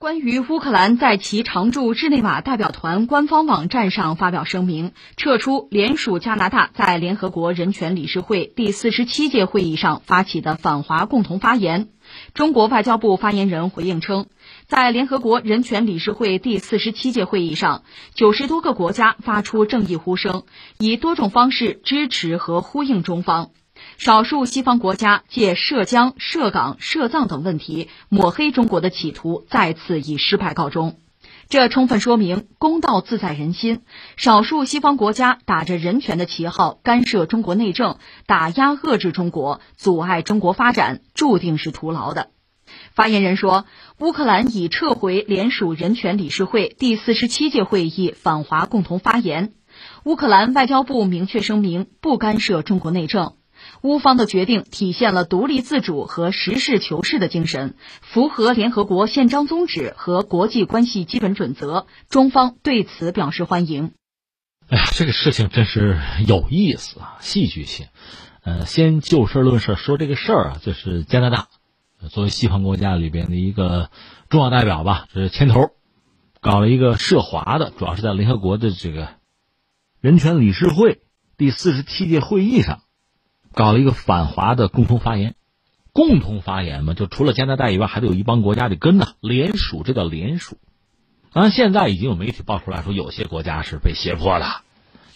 关于乌克兰在其常驻日内瓦代表团官方网站上发表声明，撤出联署加拿大在联合国人权理事会第四十七届会议上发起的反华共同发言，中国外交部发言人回应称，在联合国人权理事会第四十七届会议上，九十多个国家发出正义呼声，以多种方式支持和呼应中方。少数西方国家借涉疆、涉港、涉藏等问题抹黑中国的企图再次以失败告终，这充分说明公道自在人心。少数西方国家打着人权的旗号干涉中国内政，打压遏制中国，阻碍中国发展，注定是徒劳的。发言人说，乌克兰已撤回联署人权理事会第四十七届会议反华共同发言。乌克兰外交部明确声明，不干涉中国内政。乌方的决定体现了独立自主和实事求是的精神，符合联合国宪章宗旨和国际关系基本准则。中方对此表示欢迎。哎呀，这个事情真是有意思啊，戏剧性。呃，先就事论事说这个事儿啊，就是加拿大作为西方国家里边的一个重要代表吧，这是牵头搞了一个涉华的，主要是在联合国的这个人权理事会第四十七届会议上。搞了一个反华的共同发言，共同发言嘛，就除了加拿大以外，还得有一帮国家得跟呢，联署，这叫联署。当然，现在已经有媒体爆出来说，有些国家是被胁迫的，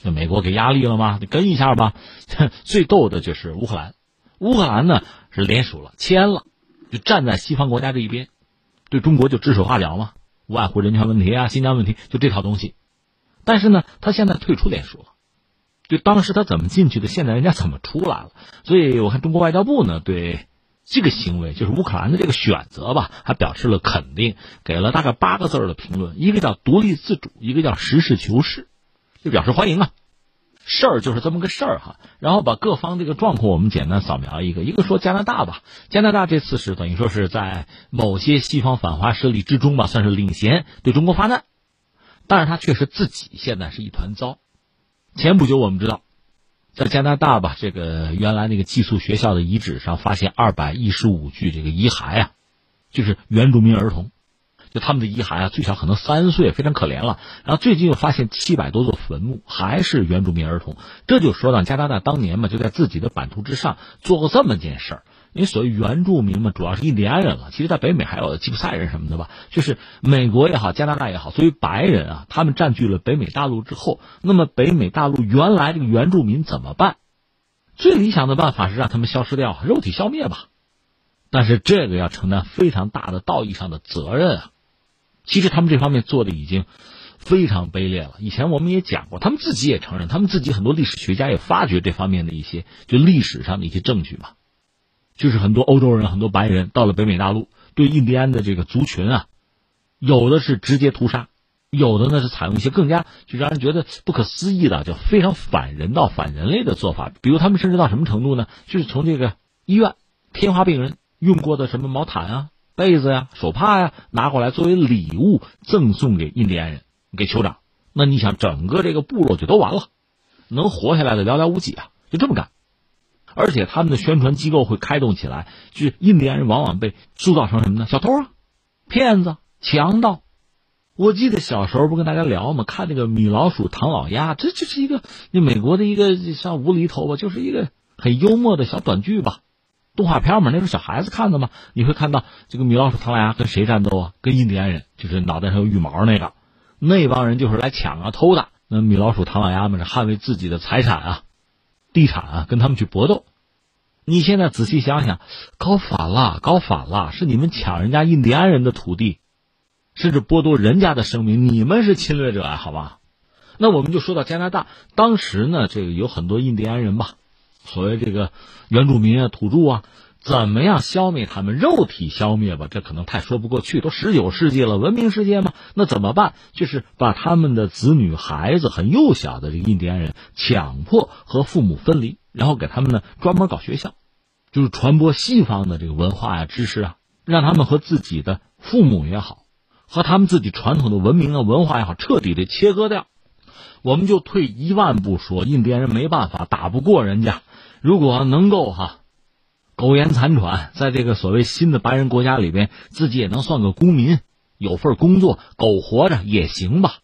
就美国给压力了吗？你跟一下吧。最逗的就是乌克兰，乌克兰呢是联署了，签了，就站在西方国家这一边，对中国就指手画脚嘛，无外乎人权问题啊、新疆问题，就这套东西。但是呢，他现在退出联署了。就当时他怎么进去的，现在人家怎么出来了？所以我看中国外交部呢，对这个行为，就是乌克兰的这个选择吧，还表示了肯定，给了大概八个字的评论，一个叫独立自主，一个叫实事求是，就表示欢迎啊。事儿就是这么个事儿哈。然后把各方这个状况我们简单扫描一个，一个说加拿大吧，加拿大这次是等于说是在某些西方反华势力之中吧，算是领衔对中国发难，但是他确实自己现在是一团糟。前不久，我们知道，在加拿大吧，这个原来那个寄宿学校的遗址上发现二百一十五具这个遗骸啊，就是原住民儿童，就他们的遗骸啊，最小可能三岁，非常可怜了。然后最近又发现七百多座坟墓，还是原住民儿童，这就说到加拿大当年嘛，就在自己的版图之上做过这么件事儿。因为所谓原住民嘛，主要是印第安人了。其实，在北美还有吉普赛人什么的吧。就是美国也好，加拿大也好，作为白人啊，他们占据了北美大陆之后，那么北美大陆原来这个原住民怎么办？最理想的办法是让他们消失掉，肉体消灭吧。但是这个要承担非常大的道义上的责任啊。其实他们这方面做的已经非常卑劣了。以前我们也讲过，他们自己也承认，他们自己很多历史学家也发掘这方面的一些就历史上的一些证据嘛。就是很多欧洲人、很多白人到了北美大陆，对印第安的这个族群啊，有的是直接屠杀，有的呢是采用一些更加就让人觉得不可思议的，就非常反人道、反人类的做法。比如他们甚至到什么程度呢？就是从这个医院天花病人用过的什么毛毯啊、被子呀、手帕呀拿过来作为礼物赠送给印第安人、给酋长。那你想，整个这个部落就都完了，能活下来的寥寥无几啊！就这么干。而且他们的宣传机构会开动起来，就是印第安人往往被塑造成什么呢？小偷啊，骗子、强盗。我记得小时候不跟大家聊吗？看那个米老鼠、唐老鸭，这就是一个那美国的一个像无厘头吧，就是一个很幽默的小短剧吧，动画片嘛，那时候小孩子看的嘛。你会看到这个米老鼠、唐老鸭跟谁战斗啊？跟印第安人，就是脑袋上有羽毛那个，那帮人就是来抢啊、偷的。那米老鼠、唐老鸭们是捍卫自己的财产啊。地产啊，跟他们去搏斗。你现在仔细想想，搞反了，搞反了，是你们抢人家印第安人的土地，甚至剥夺人家的生命，你们是侵略者啊，好吧？那我们就说到加拿大，当时呢，这个有很多印第安人吧，所谓这个原住民啊、土著啊。怎么样消灭他们？肉体消灭吧，这可能太说不过去。都十九世纪了，文明世界嘛，那怎么办？就是把他们的子女、孩子很幼小的这个印第安人强迫和父母分离，然后给他们呢专门搞学校，就是传播西方的这个文化呀、知识啊，让他们和自己的父母也好，和他们自己传统的文明啊、文化也好，彻底的切割掉。我们就退一万步说，印第安人没办法，打不过人家，如果能够哈。苟延残喘，在这个所谓新的白人国家里边，自己也能算个公民，有份工作，苟活着也行吧。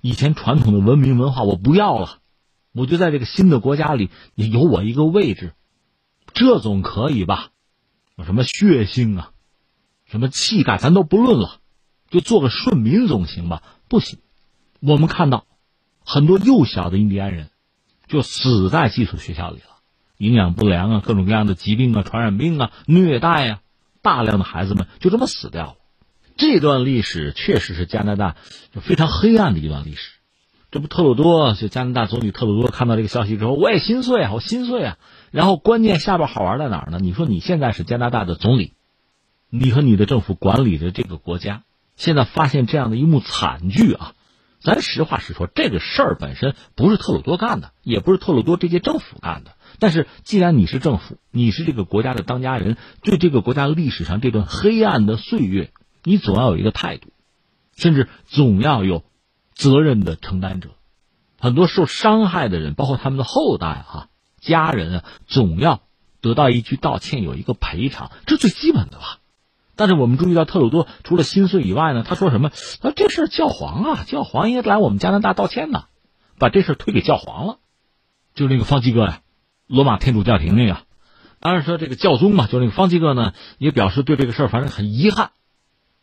以前传统的文明文化我不要了，我就在这个新的国家里也有我一个位置，这总可以吧？什么血性啊，什么气概，咱都不论了，就做个顺民总行吧？不行，我们看到很多幼小的印第安人就死在寄宿学校里了，营养不良啊，各种各样的疾病啊，传染病啊，虐待啊，大量的孩子们就这么死掉了。这段历史确实是加拿大就非常黑暗的一段历史。这不，特鲁多就加拿大总理特鲁多看到这个消息之后，我也心碎啊，我心碎啊。然后关键下边好玩在哪儿呢？你说你现在是加拿大的总理，你和你的政府管理着这个国家，现在发现这样的一幕惨剧啊！咱实话实说，这个事儿本身不是特鲁多干的，也不是特鲁多这届政府干的。但是既然你是政府，你是这个国家的当家人，对这个国家历史上这段黑暗的岁月。你总要有一个态度，甚至总要有责任的承担者。很多受伤害的人，包括他们的后代啊、家人啊，总要得到一句道歉，有一个赔偿，这最基本的吧。但是我们注意到，特鲁多除了心碎以外呢，他说什么？啊，这事儿教皇啊，教皇应该来我们加拿大道歉呢，把这事儿推给教皇了。就那个方济哥呀，罗马天主教廷那个，当然说这个教宗嘛，就那个方济各呢，也表示对这个事儿反正很遗憾。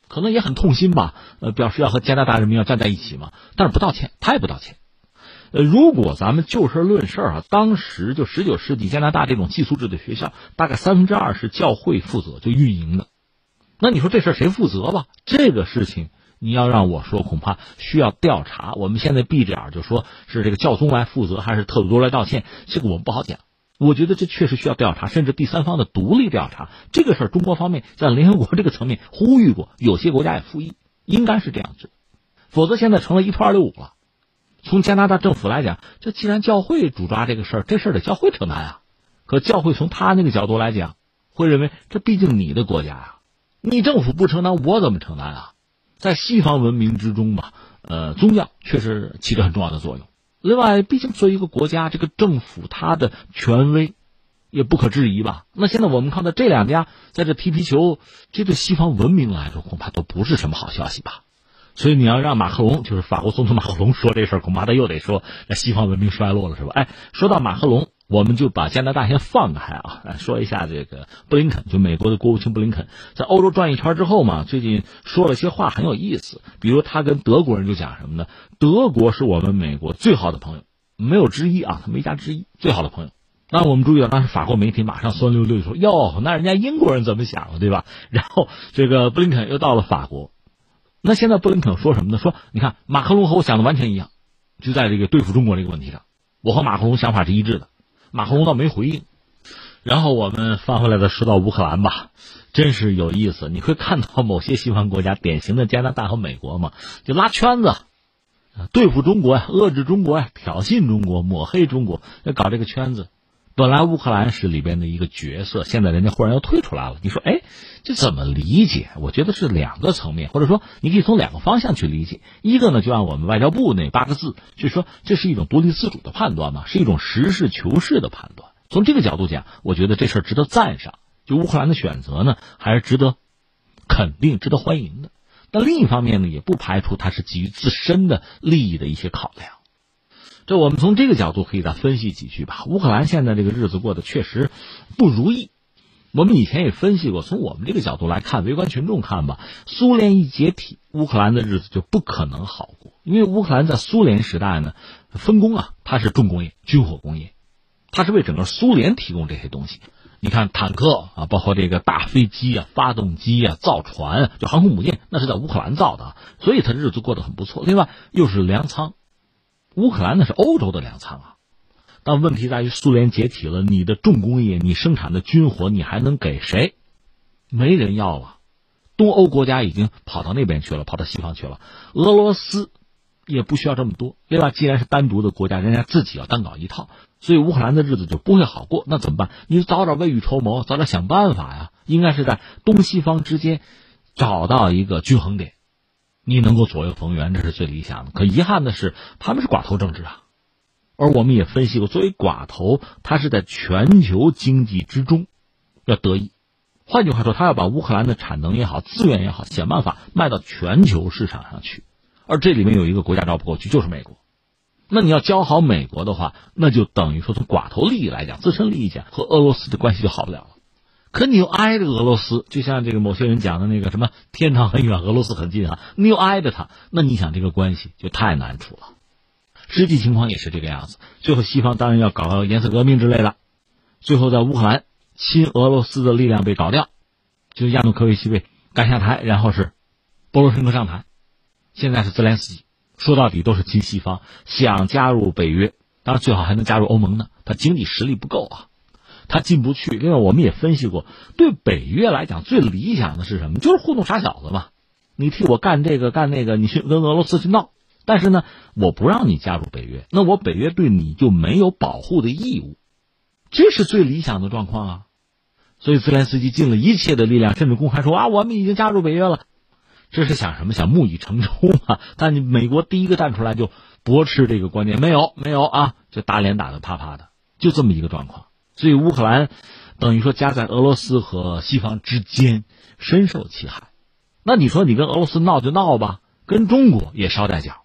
可能也很痛心吧，呃，表示要和加拿大人民要站在一起嘛，但是不道歉，他也不道歉。呃，如果咱们就事论事啊，当时就十九世纪加拿大这种寄宿制的学校，大概三分之二是教会负责就运营的，那你说这事谁负责吧？这个事情你要让我说，恐怕需要调查。我们现在闭着眼就说是这个教宗来负责，还是特鲁多来道歉，这个我们不好讲。我觉得这确实需要调查，甚至第三方的独立调查。这个事儿，中国方面在联合国这个层面呼吁过，有些国家也附议，应该是这样子。否则现在成了一拖二六五了。从加拿大政府来讲，这既然教会主抓这个事儿，这事儿得教会承担啊。可教会从他那个角度来讲，会认为这毕竟你的国家呀，你政府不承担，我怎么承担啊？在西方文明之中吧，呃，宗教确实起着很重要的作用。另外，毕竟作为一个国家，这个政府它的权威也不可质疑吧？那现在我们看到这两家在这踢皮球，这对西方文明来说恐怕都不是什么好消息吧？所以你要让马克龙，就是法国总统马克龙说这事，恐怕他又得说那西方文明衰落了，是吧？哎，说到马克龙。我们就把加拿大先放开啊，说一下这个布林肯，就美国的国务卿布林肯，在欧洲转一圈之后嘛，最近说了些话很有意思。比如他跟德国人就讲什么呢？德国是我们美国最好的朋友，没有之一啊，他没加之一，最好的朋友。那我们注意到，当时法国媒体马上酸溜溜的说：“哟，那人家英国人怎么想的，对吧？” 然后这个布林肯又到了法国，那现在布林肯说什么呢？说你看马克龙和我想的完全一样，就在这个对付中国这个问题上，我和马克龙想法是一致的。马克龙倒没回应，然后我们翻回来的说到乌克兰吧，真是有意思。你会看到某些西方国家，典型的加拿大和美国嘛，就拉圈子，对付中国呀，遏制中国呀，挑衅中国，抹黑中国，要搞这个圈子。本来乌克兰是里边的一个角色，现在人家忽然又退出来了。你说，哎，这怎么理解？我觉得是两个层面，或者说你可以从两个方向去理解。一个呢，就按我们外交部那八个字，就说这是一种独立自主的判断嘛，是一种实事求是的判断。从这个角度讲，我觉得这事儿值得赞赏。就乌克兰的选择呢，还是值得肯定、值得欢迎的。但另一方面呢，也不排除它是基于自身的利益的一些考量。这我们从这个角度可以再分析几句吧。乌克兰现在这个日子过得确实不如意。我们以前也分析过，从我们这个角度来看，围观群众看吧，苏联一解体，乌克兰的日子就不可能好过。因为乌克兰在苏联时代呢，分工啊，它是重工业、军火工业，它是为整个苏联提供这些东西。你看坦克啊，包括这个大飞机啊、发动机啊、造船，就航空母舰，那是在乌克兰造的，所以它日子过得很不错。另外又是粮仓。乌克兰那是欧洲的粮仓啊，但问题在于苏联解体了，你的重工业、你生产的军火，你还能给谁？没人要了。东欧国家已经跑到那边去了，跑到西方去了。俄罗斯也不需要这么多。另外，既然是单独的国家，人家自己要单搞一套，所以乌克兰的日子就不会好过。那怎么办？你早点未雨绸缪，早点想办法呀。应该是在东西方之间找到一个均衡点。你能够左右逢源，这是最理想的。可遗憾的是，他们是寡头政治啊。而我们也分析过，作为寡头，他是在全球经济之中要得益，换句话说，他要把乌克兰的产能也好、资源也好，想办法卖到全球市场上去。而这里面有一个国家绕不过去，就是美国。那你要交好美国的话，那就等于说从寡头利益来讲、自身利益讲，和俄罗斯的关系就好不了了。可你又挨着俄罗斯，就像这个某些人讲的那个什么“天堂很远，俄罗斯很近”啊，你又挨着他，那你想这个关系就太难处了。实际情况也是这个样子。最后，西方当然要搞颜色革命之类的。最后，在乌克兰，亲俄罗斯的力量被搞掉，就是亚努科维奇被赶下台，然后是波罗申科上台，现在是泽连斯基。说到底都是亲西方，想加入北约，当然最好还能加入欧盟呢。他经济实力不够啊。他进不去。另外，我们也分析过，对北约来讲，最理想的是什么？就是糊弄傻小子嘛。你替我干这个干那个，你去跟俄罗斯去闹。但是呢，我不让你加入北约，那我北约对你就没有保护的义务。这是最理想的状况啊。所以，泽连斯基尽了一切的力量，甚至公开说啊，我们已经加入北约了。这是想什么？想木已成舟嘛？但你美国第一个站出来就驳斥这个观点，没有，没有啊，就打脸打得啪啪的，就这么一个状况。所以乌克兰等于说夹在俄罗斯和西方之间，深受其害。那你说你跟俄罗斯闹就闹吧，跟中国也捎带脚，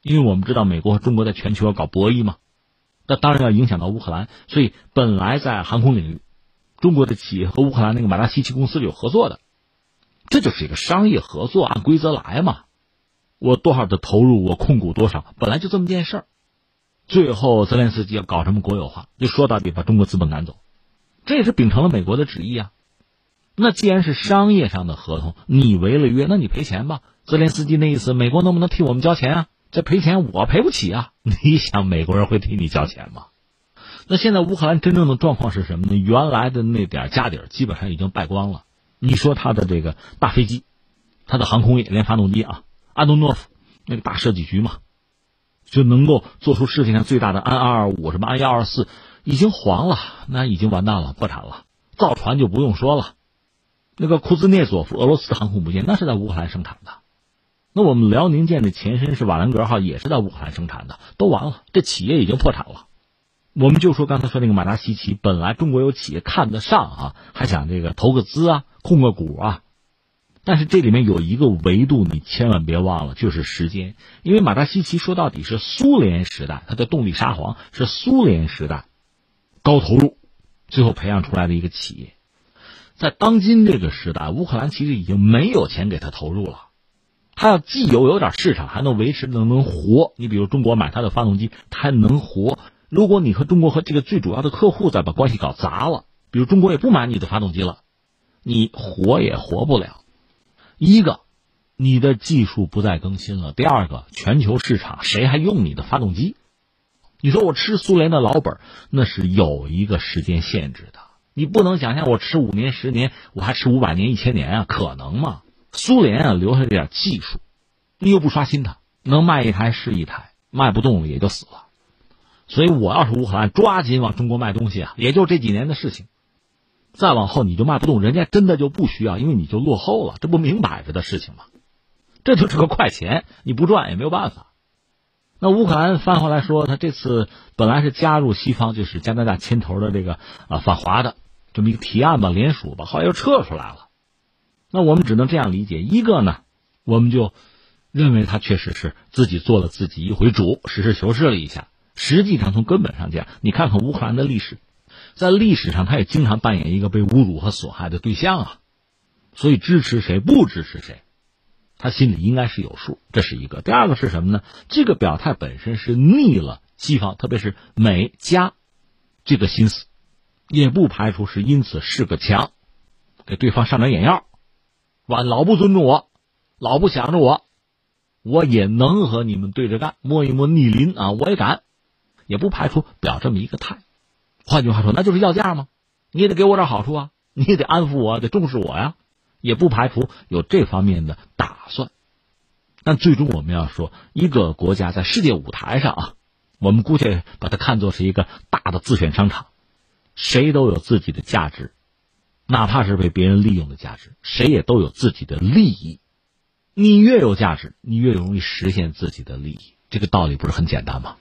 因为我们知道美国和中国在全球要搞博弈嘛，那当然要影响到乌克兰。所以本来在航空领域，中国的企业和乌克兰那个马达西奇公司有合作的，这就是一个商业合作，按规则来嘛。我多少的投入，我控股多少，本来就这么件事儿。最后，泽连斯基要搞什么国有化？就说到底，把中国资本赶走，这也是秉承了美国的旨意啊。那既然是商业上的合同，你违了约，那你赔钱吧。泽连斯基那意思，美国能不能替我们交钱啊？这赔钱我赔不起啊！你想美国人会替你交钱吗？那现在乌克兰真正的状况是什么呢？原来的那点家底儿基本上已经败光了。你说他的这个大飞机，他的航空业连发动机啊，安东诺夫那个大设计局嘛。就能够做出世界上最大的安二二五什么安幺二四，已经黄了，那已经完蛋了，破产了。造船就不用说了，那个库兹涅佐夫俄罗斯航空母舰那是在乌克兰生产的，那我们辽宁舰的前身是瓦兰格号，也是在乌克兰生产的，都完了，这企业已经破产了。我们就说刚才说那个马达西奇，本来中国有企业看得上啊，还想这个投个资啊，控个股啊。但是这里面有一个维度，你千万别忘了，就是时间。因为马达西奇说到底是苏联时代，它的动力沙皇是苏联时代高投入，最后培养出来的一个企业。在当今这个时代，乌克兰其实已经没有钱给他投入了。他要既有有点市场，还能维持能能活。你比如中国买他的发动机，他还能活。如果你和中国和这个最主要的客户再把关系搞砸了，比如中国也不买你的发动机了，你活也活不了。一个，你的技术不再更新了；第二个，全球市场谁还用你的发动机？你说我吃苏联的老本，那是有一个时间限制的。你不能想象我吃五年、十年，我还吃五百年、一千年啊？可能吗？苏联啊，留下这点技术，你又不刷新它，能卖一台是一台，卖不动了也就死了。所以我要是乌克兰，抓紧往中国卖东西啊，也就这几年的事情。再往后你就卖不动，人家真的就不需要，因为你就落后了，这不明摆着的事情吗？这就是个快钱，你不赚也没有办法。那乌克兰翻回来说，他这次本来是加入西方，就是加拿大牵头的这个啊反华的这么一个提案吧，联署吧，后来又撤出来了。那我们只能这样理解：一个呢，我们就认为他确实是自己做了自己一回主，实事求是了一下。实际上从根本上讲，你看看乌克兰的历史。在历史上，他也经常扮演一个被侮辱和损害的对象啊，所以支持谁不支持谁，他心里应该是有数。这是一个。第二个是什么呢？这个表态本身是逆了西方，特别是美加这个心思，也不排除是因此是个强，给对方上点眼药，完老不尊重我，老不想着我，我也能和你们对着干，摸一摸逆鳞啊，我也敢，也不排除表这么一个态。换句话说，那就是要价吗？你也得给我点好处啊，你也得安抚我，得重视我呀，也不排除有这方面的打算。但最终我们要说，一个国家在世界舞台上啊，我们姑且把它看作是一个大的自选商场，谁都有自己的价值，哪怕是被别人利用的价值，谁也都有自己的利益。你越有价值，你越容易实现自己的利益。这个道理不是很简单吗？